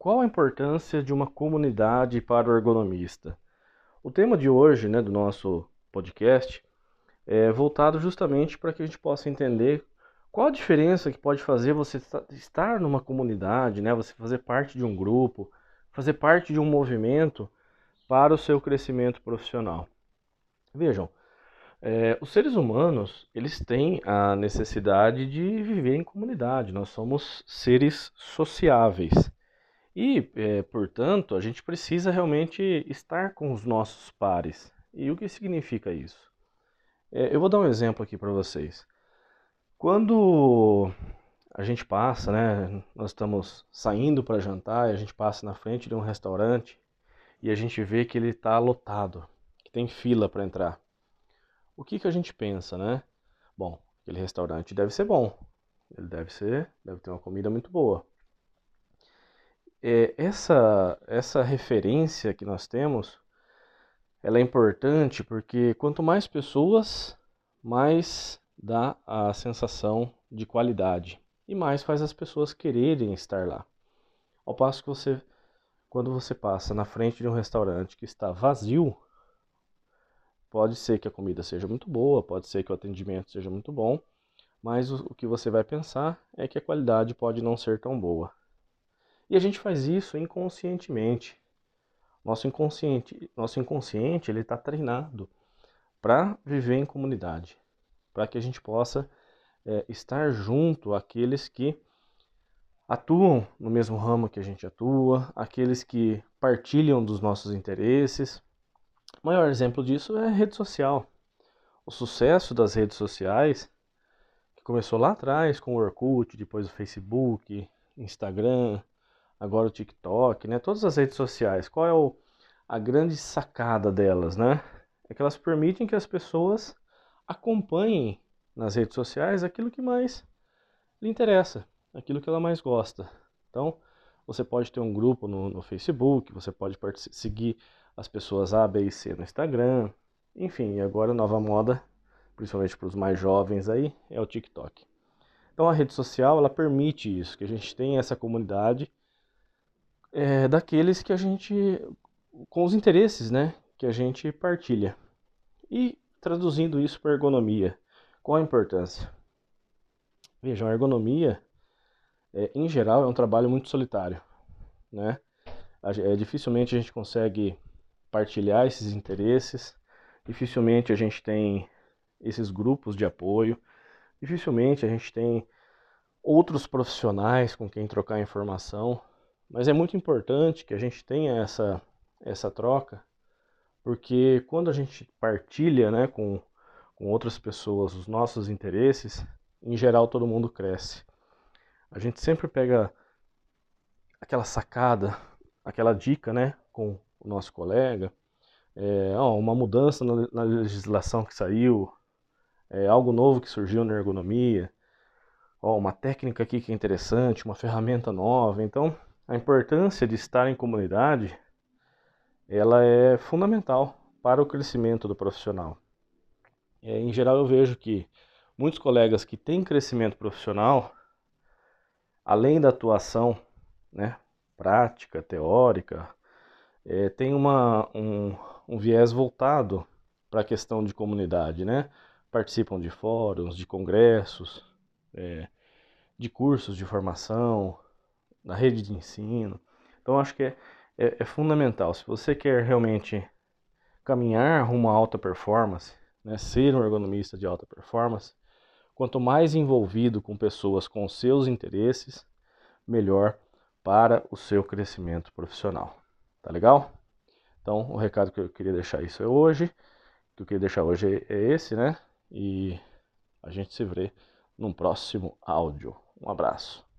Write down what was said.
Qual a importância de uma comunidade para o ergonomista? O tema de hoje, né, do nosso podcast, é voltado justamente para que a gente possa entender qual a diferença que pode fazer você estar numa comunidade, né, você fazer parte de um grupo, fazer parte de um movimento para o seu crescimento profissional. Vejam, é, os seres humanos eles têm a necessidade de viver em comunidade. Nós somos seres sociáveis. E, é, portanto, a gente precisa realmente estar com os nossos pares. E o que significa isso? É, eu vou dar um exemplo aqui para vocês. Quando a gente passa, né, nós estamos saindo para jantar e a gente passa na frente de um restaurante e a gente vê que ele está lotado, que tem fila para entrar. O que, que a gente pensa, né? Bom, aquele restaurante deve ser bom, ele deve ser, deve ter uma comida muito boa é, essa, essa referência que nós temos, ela é importante porque quanto mais pessoas, mais dá a sensação de qualidade e mais faz as pessoas quererem estar lá. Ao passo que você, quando você passa na frente de um restaurante que está vazio, pode ser que a comida seja muito boa, pode ser que o atendimento seja muito bom, mas o, o que você vai pensar é que a qualidade pode não ser tão boa. E a gente faz isso inconscientemente. Nosso inconsciente, nosso inconsciente ele está treinado para viver em comunidade, para que a gente possa é, estar junto àqueles que atuam no mesmo ramo que a gente atua, aqueles que partilham dos nossos interesses. O maior exemplo disso é a rede social. O sucesso das redes sociais, que começou lá atrás com o Orkut, depois o Facebook, Instagram, agora o TikTok, né? Todas as redes sociais. Qual é o, a grande sacada delas, né? É que elas permitem que as pessoas acompanhem nas redes sociais aquilo que mais lhe interessa, aquilo que ela mais gosta. Então, você pode ter um grupo no, no Facebook, você pode seguir as pessoas A, B e C no Instagram. Enfim, agora a nova moda, principalmente para os mais jovens aí, é o TikTok. Então a rede social ela permite isso, que a gente tenha essa comunidade é, daqueles que a gente. com os interesses né, que a gente partilha. E traduzindo isso para ergonomia, qual a importância? Vejam, a ergonomia, é, em geral, é um trabalho muito solitário. Né? É, dificilmente a gente consegue partilhar esses interesses, dificilmente a gente tem esses grupos de apoio, dificilmente a gente tem outros profissionais com quem trocar informação. Mas é muito importante que a gente tenha essa, essa troca, porque quando a gente partilha né, com, com outras pessoas os nossos interesses, em geral todo mundo cresce. A gente sempre pega aquela sacada, aquela dica né, com o nosso colega, é, ó, uma mudança na, na legislação que saiu, é, algo novo que surgiu na ergonomia, ó, uma técnica aqui que é interessante, uma ferramenta nova. Então, a importância de estar em comunidade ela é fundamental para o crescimento do profissional. É, em geral, eu vejo que muitos colegas que têm crescimento profissional, além da atuação né, prática, teórica, é, tem uma, um, um viés voltado para a questão de comunidade, né? Participam de fóruns, de congressos, é, de cursos de formação, na rede de ensino. Então acho que é, é, é, fundamental. Se você quer realmente caminhar rumo à alta performance, né, ser um ergonomista de alta performance, quanto mais envolvido com pessoas com seus interesses, melhor para o seu crescimento profissional. Tá legal? Então, o recado que eu queria deixar isso é hoje, que eu queria deixar hoje é esse, né? E a gente se vê num próximo áudio. Um abraço.